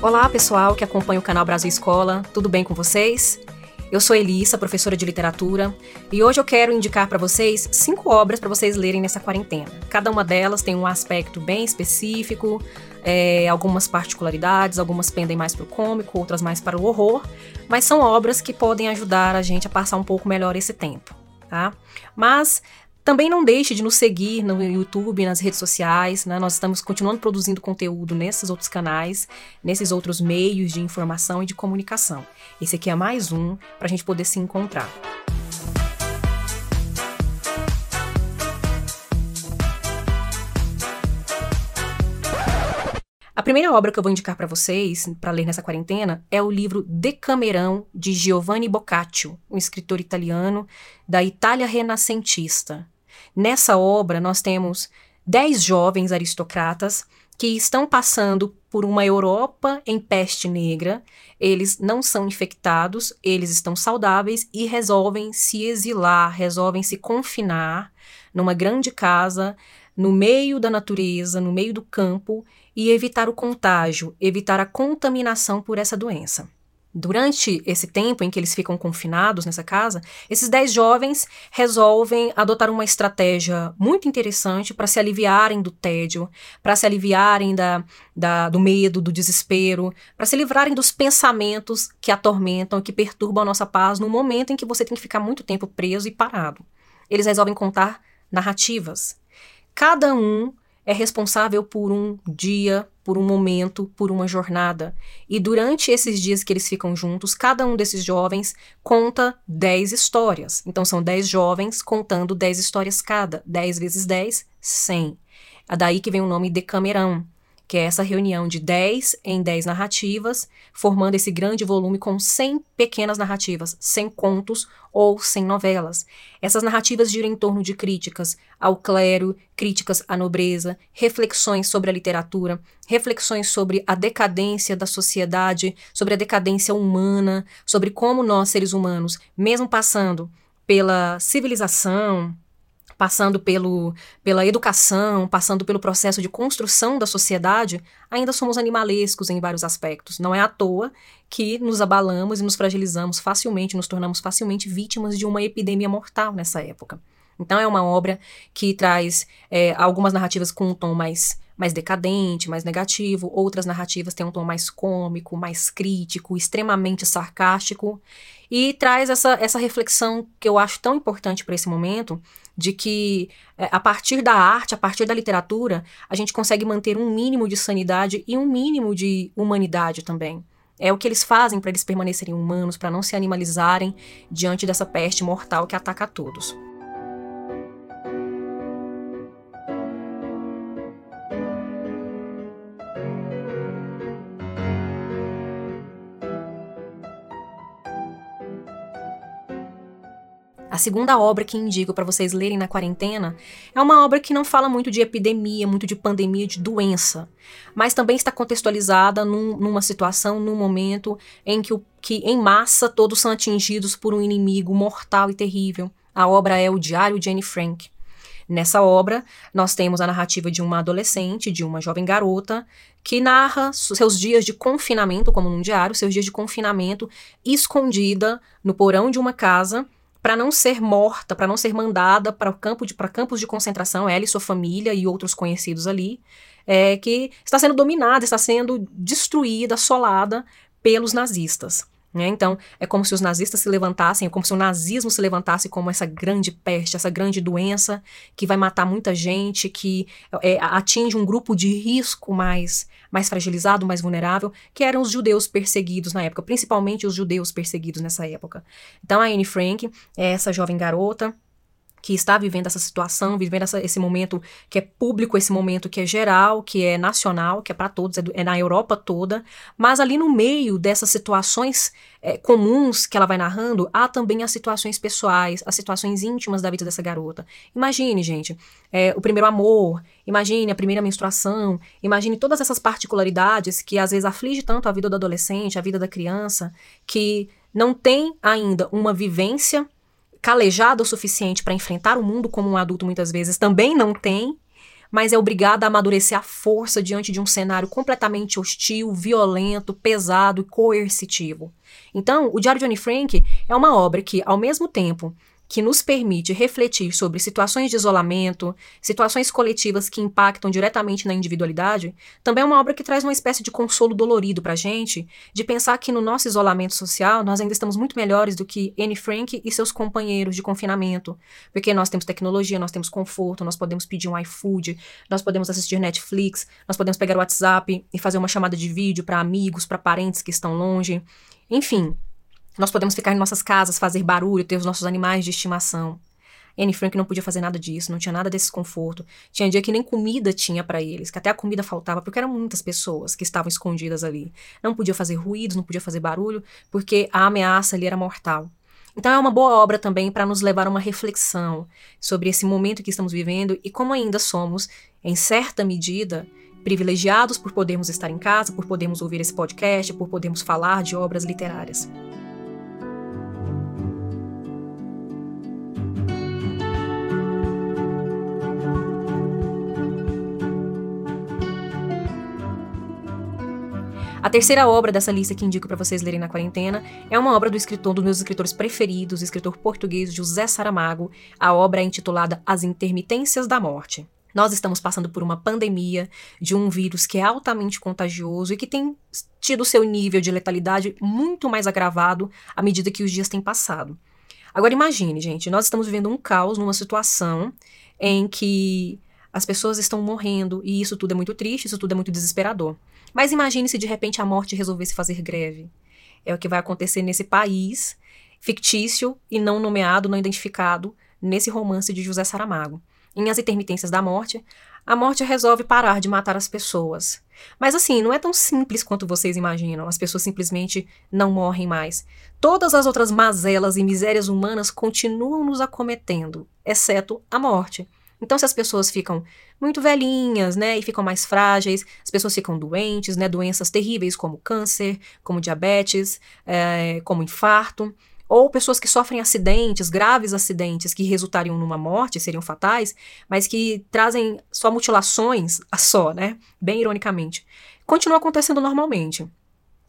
Olá, pessoal que acompanha o canal Brasil Escola, tudo bem com vocês? Eu sou Elissa, professora de literatura, e hoje eu quero indicar para vocês cinco obras para vocês lerem nessa quarentena. Cada uma delas tem um aspecto bem específico, é, algumas particularidades, algumas pendem mais para o cômico, outras mais para o horror, mas são obras que podem ajudar a gente a passar um pouco melhor esse tempo, tá? Mas também não deixe de nos seguir no YouTube, nas redes sociais, né? Nós estamos continuando produzindo conteúdo nesses outros canais, nesses outros meios de informação e de comunicação. Esse aqui é mais um para a gente poder se encontrar. A primeira obra que eu vou indicar para vocês, para ler nessa quarentena, é o livro Decamerão, de Giovanni Boccaccio, um escritor italiano da Itália renascentista. Nessa obra, nós temos dez jovens aristocratas que estão passando por uma Europa em peste negra. Eles não são infectados, eles estão saudáveis e resolvem se exilar, resolvem se confinar numa grande casa, no meio da natureza, no meio do campo e evitar o contágio, evitar a contaminação por essa doença. Durante esse tempo em que eles ficam confinados nessa casa, esses dez jovens resolvem adotar uma estratégia muito interessante para se aliviarem do tédio, para se aliviarem da, da, do medo, do desespero, para se livrarem dos pensamentos que atormentam, que perturbam a nossa paz no momento em que você tem que ficar muito tempo preso e parado. Eles resolvem contar narrativas. Cada um é responsável por um dia, por um momento, por uma jornada. E durante esses dias que eles ficam juntos, cada um desses jovens conta 10 histórias. Então são 10 jovens contando 10 histórias cada. 10 vezes 10, 100. É daí que vem o nome Decamerão que é essa reunião de 10 em 10 narrativas, formando esse grande volume com 100 pequenas narrativas, 100 contos ou 100 novelas. Essas narrativas giram em torno de críticas ao clero, críticas à nobreza, reflexões sobre a literatura, reflexões sobre a decadência da sociedade, sobre a decadência humana, sobre como nós, seres humanos, mesmo passando pela civilização, passando pelo, pela educação, passando pelo processo de construção da sociedade, ainda somos animalescos em vários aspectos. Não é à toa que nos abalamos e nos fragilizamos facilmente, nos tornamos facilmente vítimas de uma epidemia mortal nessa época. Então, é uma obra que traz é, algumas narrativas com um tom mais mais decadente, mais negativo, outras narrativas têm um tom mais cômico, mais crítico, extremamente sarcástico, e traz essa, essa reflexão que eu acho tão importante para esse momento, de que é, a partir da arte, a partir da literatura, a gente consegue manter um mínimo de sanidade e um mínimo de humanidade também. É o que eles fazem para eles permanecerem humanos, para não se animalizarem diante dessa peste mortal que ataca a todos. A segunda obra que indico para vocês lerem na quarentena é uma obra que não fala muito de epidemia, muito de pandemia, de doença, mas também está contextualizada num, numa situação, num momento em que, o, que, em massa, todos são atingidos por um inimigo mortal e terrível. A obra é O Diário de Anne Frank. Nessa obra, nós temos a narrativa de uma adolescente, de uma jovem garota, que narra seus dias de confinamento, como num diário, seus dias de confinamento, escondida no porão de uma casa para não ser morta, para não ser mandada para campo campos de concentração, ela e sua família e outros conhecidos ali, é, que está sendo dominada, está sendo destruída, assolada pelos nazistas. Né? Então, é como se os nazistas se levantassem, é como se o nazismo se levantasse como essa grande peste, essa grande doença que vai matar muita gente, que é, atinge um grupo de risco mais, mais fragilizado, mais vulnerável, que eram os judeus perseguidos na época, principalmente os judeus perseguidos nessa época. Então, a Anne Frank é essa jovem garota que está vivendo essa situação, vivendo essa, esse momento que é público, esse momento que é geral, que é nacional, que é para todos, é, do, é, na Europa toda, mas ali no meio dessas situações é, comuns que ela vai narrando, há também as situações pessoais, as situações íntimas da vida dessa garota. Imagine, gente, é, o primeiro amor, imagine a primeira menstruação, imagine todas essas particularidades que às vezes aflige tanto a vida do adolescente, a vida da criança, que não tem ainda uma vivência calejado o suficiente para enfrentar o mundo como um adulto muitas vezes também não tem, mas é obrigada a amadurecer à força diante de um cenário completamente hostil, violento, pesado e coercitivo. Então, o Diário de Anne Frank é uma obra que, ao mesmo tempo que nos permite refletir sobre situações de isolamento, situações coletivas que impactam diretamente na individualidade, também é uma obra que traz uma espécie de consolo dolorido para a gente, de pensar que no nosso isolamento social nós ainda estamos muito melhores do que Anne Frank e seus companheiros de confinamento, porque nós temos tecnologia, nós temos conforto, nós podemos pedir um iFood, nós podemos assistir Netflix, nós podemos pegar o WhatsApp e fazer uma chamada de vídeo para amigos, para parentes que estão longe. Enfim, nós podemos ficar em nossas casas, fazer barulho, ter os nossos animais de estimação. Anne Frank não podia fazer nada disso, não tinha nada desse conforto. Tinha dia que nem comida tinha para eles, que até a comida faltava, porque eram muitas pessoas que estavam escondidas ali. Não podia fazer ruídos, não podia fazer barulho, porque a ameaça ali era mortal. Então é uma boa obra também para nos levar a uma reflexão sobre esse momento que estamos vivendo e como ainda somos, em certa medida, privilegiados por podermos estar em casa, por podermos ouvir esse podcast, por podermos falar de obras literárias. A terceira obra dessa lista que indico para vocês lerem na quarentena é uma obra do escritor, um dos meus escritores preferidos, o escritor português José Saramago. A obra é intitulada As Intermitências da Morte. Nós estamos passando por uma pandemia de um vírus que é altamente contagioso e que tem tido seu nível de letalidade muito mais agravado à medida que os dias têm passado. Agora imagine, gente, nós estamos vivendo um caos numa situação em que as pessoas estão morrendo e isso tudo é muito triste, isso tudo é muito desesperador. Mas imagine se de repente a morte resolvesse fazer greve. É o que vai acontecer nesse país fictício e não nomeado, não identificado, nesse romance de José Saramago. Em As Intermitências da Morte, a morte resolve parar de matar as pessoas. Mas assim, não é tão simples quanto vocês imaginam. As pessoas simplesmente não morrem mais. Todas as outras mazelas e misérias humanas continuam nos acometendo, exceto a morte. Então, se as pessoas ficam muito velhinhas, né, e ficam mais frágeis, as pessoas ficam doentes, né, doenças terríveis como câncer, como diabetes, é, como infarto, ou pessoas que sofrem acidentes, graves acidentes que resultariam numa morte, seriam fatais, mas que trazem só mutilações, a só, né, bem ironicamente, continua acontecendo normalmente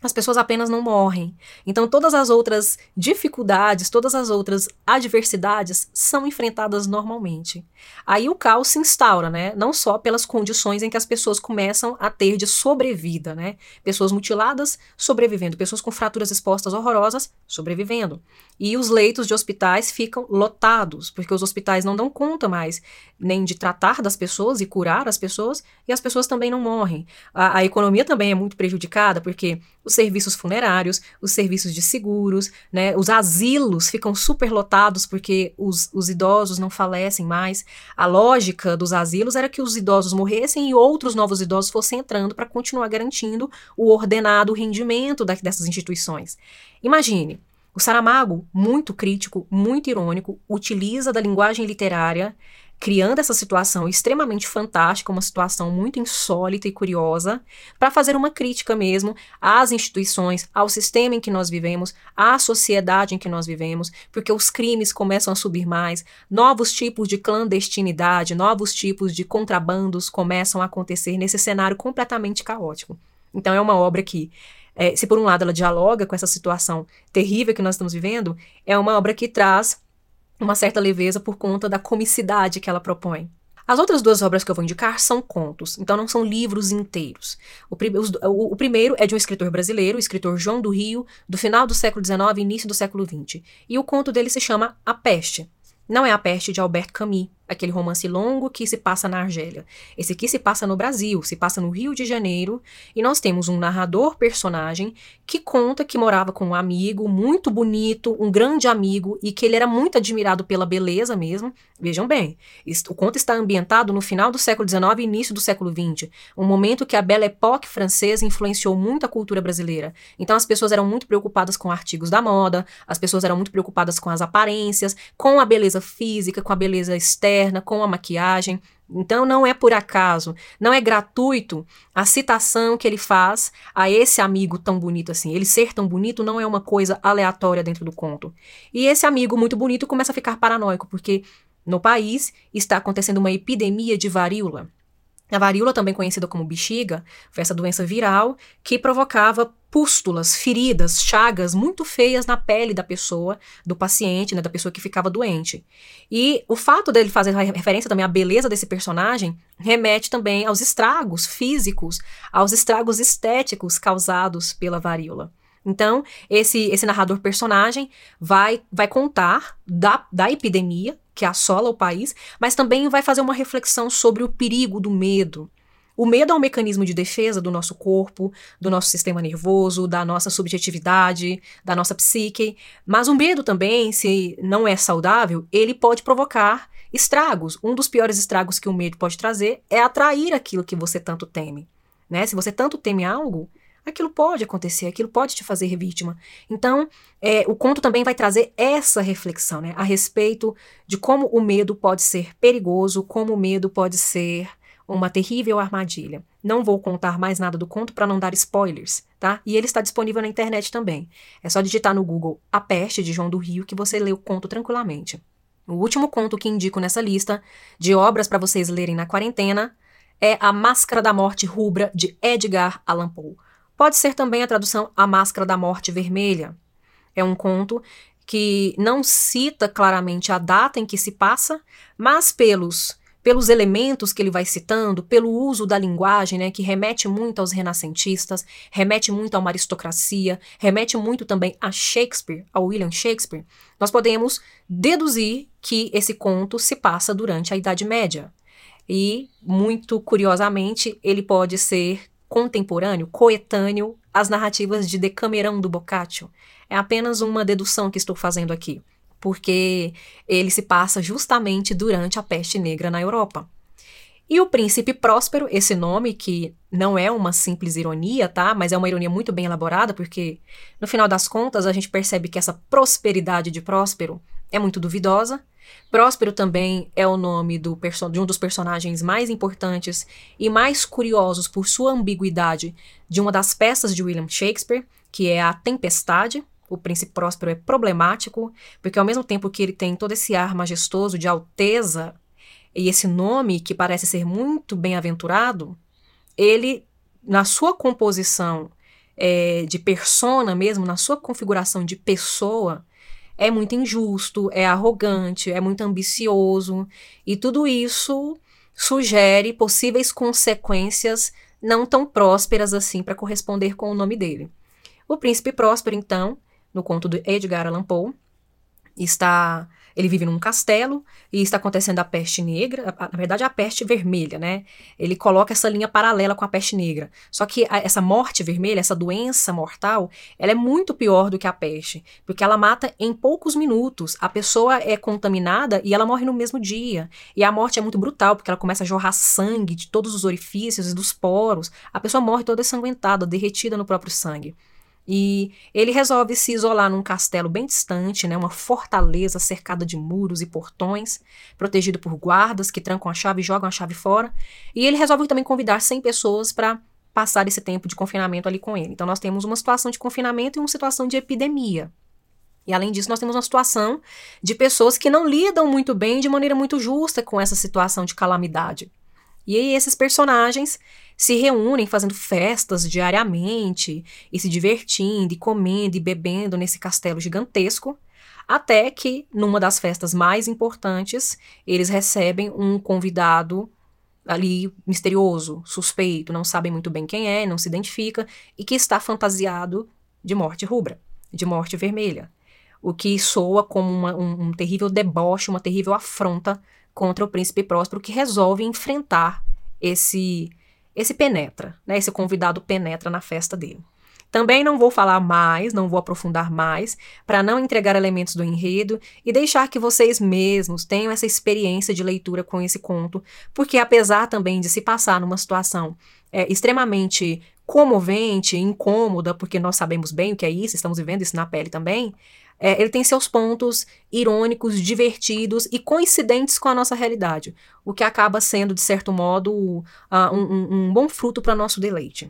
as pessoas apenas não morrem. Então, todas as outras dificuldades, todas as outras adversidades são enfrentadas normalmente. Aí o caos se instaura, né? Não só pelas condições em que as pessoas começam a ter de sobrevida, né? Pessoas mutiladas sobrevivendo, pessoas com fraturas expostas horrorosas sobrevivendo. E os leitos de hospitais ficam lotados, porque os hospitais não dão conta mais nem de tratar das pessoas e curar as pessoas, e as pessoas também não morrem. A, a economia também é muito prejudicada, porque os serviços funerários, os serviços de seguros, né, os asilos ficam superlotados porque os, os idosos não falecem mais. A lógica dos asilos era que os idosos morressem e outros novos idosos fossem entrando para continuar garantindo o ordenado rendimento da, dessas instituições. Imagine, o Saramago, muito crítico, muito irônico, utiliza da linguagem literária criando essa situação extremamente fantástica, uma situação muito insólita e curiosa, para fazer uma crítica mesmo às instituições, ao sistema em que nós vivemos, à sociedade em que nós vivemos, porque os crimes começam a subir mais, novos tipos de clandestinidade, novos tipos de contrabandos começam a acontecer nesse cenário completamente caótico. Então é uma obra que é, se por um lado ela dialoga com essa situação terrível que nós estamos vivendo, é uma obra que traz uma certa leveza por conta da comicidade que ela propõe. As outras duas obras que eu vou indicar são contos, então não são livros inteiros. O, os, o, o, primeiro é de um escritor brasileiro, o escritor João do Rio, do final do século XIX e início do século XX. E o conto dele se chama A Peste. Não é A Peste de Albert Camus, aquele romance longo que se passa na Argélia. Esse aqui se passa no Brasil, se passa no Rio de Janeiro, e nós temos um narrador personagem que conta que morava com um amigo muito bonito, um grande amigo, e que ele era muito admirado pela beleza mesmo. Vejam bem, o conto está ambientado no final do século XIX e início do século XX, um momento que a Belle Époque francesa influenciou muito a cultura brasileira. Então as pessoas eram muito preocupadas com artigos da moda, as pessoas eram muito preocupadas com as aparências, com a beleza física, com a beleza estética, com a maquiagem. Então não é por acaso, não é gratuito a citação que ele faz a esse amigo tão bonito assim. Ele ser tão bonito não é uma coisa aleatória dentro do conto. E esse amigo muito bonito começa a ficar paranoico porque no país está acontecendo uma epidemia de varíola. A varíola, também conhecida como bexiga, foi essa doença viral que provocava pústulas, feridas, chagas muito feias na pele da pessoa, do paciente, né, da pessoa que ficava doente. E o fato dele fazer referência também à beleza desse personagem remete também aos estragos físicos, aos estragos estéticos causados pela varíola. Então, esse, esse narrador personagem vai, vai contar da, da epidemia que assola o país, mas também vai fazer uma reflexão sobre o perigo do medo. O medo é um mecanismo de defesa do nosso corpo, do nosso sistema nervoso, da nossa subjetividade, da nossa psique. Mas o medo também, se não é saudável, ele pode provocar estragos. Um dos piores estragos que o medo pode trazer é atrair aquilo que você tanto teme. Né? Se você tanto teme algo, aquilo pode acontecer, aquilo pode te fazer vítima. Então, é, o conto também vai trazer essa reflexão né, a respeito de como o medo pode ser perigoso, como o medo pode ser uma terrível armadilha. Não vou contar mais nada do conto para não dar spoilers, tá? E ele está disponível na internet também. É só digitar no Google A Peste de João do Rio que você lê o conto tranquilamente. O último conto que indico nessa lista de obras para vocês lerem na quarentena é A Máscara da Morte Rubra de Edgar Allan Poe. Pode ser também a tradução A Máscara da Morte Vermelha. É um conto que não cita claramente a data em que se passa, mas pelos pelos elementos que ele vai citando, pelo uso da linguagem, né, que remete muito aos renascentistas, remete muito a uma aristocracia, remete muito também a Shakespeare, a William Shakespeare, nós podemos deduzir que esse conto se passa durante a Idade Média. E, muito curiosamente, ele pode ser contemporâneo, coetâneo às narrativas de Decamerão do Boccaccio. É apenas uma dedução que estou fazendo aqui, porque ele se passa justamente durante a peste negra na Europa. E o príncipe próspero, esse nome que não é uma simples ironia, tá? Mas é uma ironia muito bem elaborada, porque no final das contas a gente percebe que essa prosperidade de Próspero é muito duvidosa, Próspero também é o nome do de um dos personagens mais importantes e mais curiosos por sua ambiguidade de uma das peças de William Shakespeare, que é A Tempestade. O príncipe Próspero é problemático, porque ao mesmo tempo que ele tem todo esse ar majestoso de alteza e esse nome que parece ser muito bem-aventurado, ele, na sua composição é, de persona mesmo, na sua configuração de pessoa, é muito injusto, é arrogante, é muito ambicioso, e tudo isso sugere possíveis consequências não tão prósperas assim para corresponder com o nome dele. O príncipe próspero, então, no conto de Edgar Allan Poe, está ele vive num castelo e está acontecendo a peste negra, a, na verdade a peste vermelha, né? Ele coloca essa linha paralela com a peste negra. Só que a, essa morte vermelha, essa doença mortal, ela é muito pior do que a peste, porque ela mata em poucos minutos. A pessoa é contaminada e ela morre no mesmo dia. E a morte é muito brutal, porque ela começa a jorrar sangue de todos os orifícios e dos poros. A pessoa morre toda ensanguentada, derretida no próprio sangue. E ele resolve se isolar num castelo bem distante, né, uma fortaleza cercada de muros e portões, protegido por guardas que trancam a chave e jogam a chave fora. E ele resolve também convidar 100 pessoas para passar esse tempo de confinamento ali com ele. Então nós temos uma situação de confinamento e uma situação de epidemia. E além disso, nós temos uma situação de pessoas que não lidam muito bem de maneira muito justa com essa situação de calamidade. E aí esses personagens se reúnem fazendo festas diariamente e se divertindo e comendo e bebendo nesse castelo gigantesco, até que numa das festas mais importantes, eles recebem um convidado ali misterioso, suspeito, não sabem muito bem quem é, não se identifica e que está fantasiado de morte rubra, de morte vermelha, o que soa como uma, um, um terrível deboche, uma terrível afronta contra o príncipe próspero que resolve enfrentar esse esse penetra, né? Esse convidado penetra na festa dele. Também não vou falar mais, não vou aprofundar mais, para não entregar elementos do enredo e deixar que vocês mesmos tenham essa experiência de leitura com esse conto, porque apesar também de se passar numa situação é, extremamente comovente, incômoda, porque nós sabemos bem o que é isso, estamos vivendo isso na pele também, é, ele tem seus pontos irônicos, divertidos e coincidentes com a nossa realidade, o que acaba sendo, de certo modo, uh, um, um, bom fruto para nosso deleite.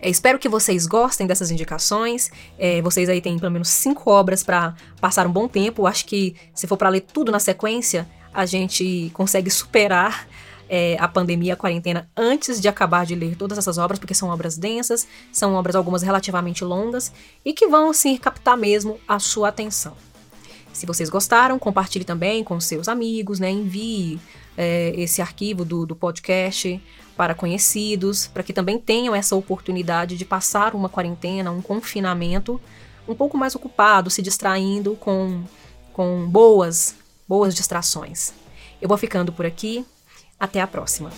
É, espero que vocês gostem dessas indicações. É, vocês aí têm pelo menos cinco obras para passar um bom tempo. Acho que se for para ler tudo na sequência, a gente consegue superar é, a pandemia, a quarentena, antes de acabar de ler todas essas obras, porque são obras densas, são obras algumas relativamente longas e que vão, assim, captar mesmo a sua atenção. Se vocês gostaram, compartilhe também com seus amigos, né? Envie é, esse arquivo do, do podcast para conhecidos, para que também tenham essa oportunidade de passar uma quarentena, um confinamento um pouco mais ocupado, se distraindo com, com boas, boas distrações. Eu vou ficando por aqui. Até a próxima.